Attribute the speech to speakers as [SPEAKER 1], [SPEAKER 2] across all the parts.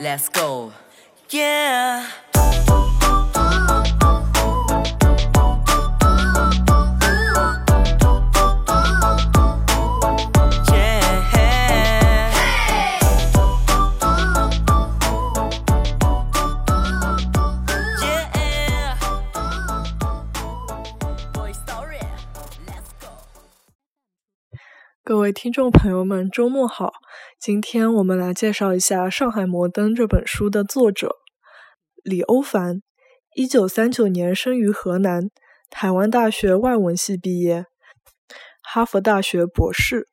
[SPEAKER 1] let's go. Yeah.
[SPEAKER 2] 各位听众朋友们，周末好！今天我们来介绍一下《上海摩登》这本书的作者李欧凡。一九三九年生于河南，台湾大学外文系毕业，哈佛大学博士，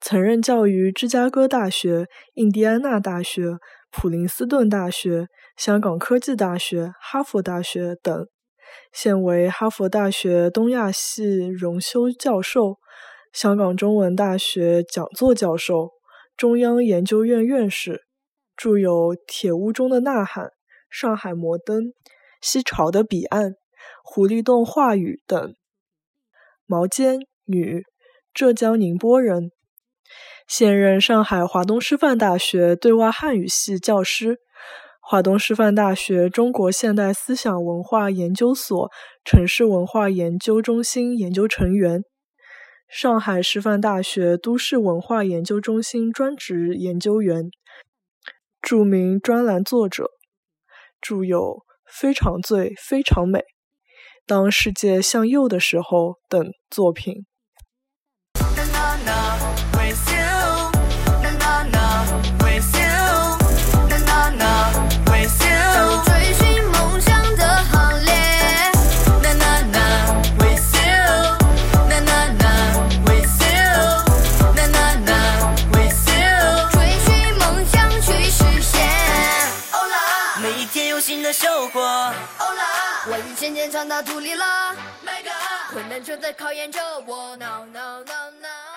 [SPEAKER 2] 曾任教于芝加哥大学、印第安纳大学、普林斯顿大学、香港科技大学、哈佛大学等，现为哈佛大学东亚系荣休教授。香港中文大学讲座教授、中央研究院院士，著有《铁屋中的呐喊》《上海摩登》《西潮的彼岸》《狐狸洞话语》等。毛尖，女，浙江宁波人，现任上海华东师范大学对外汉语系教师，华东师范大学中国现代思想文化研究所城市文化研究中心研究成员。上海师范大学都市文化研究中心专职研究员，著名专栏作者，著有《非常醉非常美》《当世界向右的时候》等作品。
[SPEAKER 1] 新的收获。欧啦，
[SPEAKER 3] 我已渐渐长到土里了，
[SPEAKER 1] 每个
[SPEAKER 3] 困难正在考验着我。No no no no。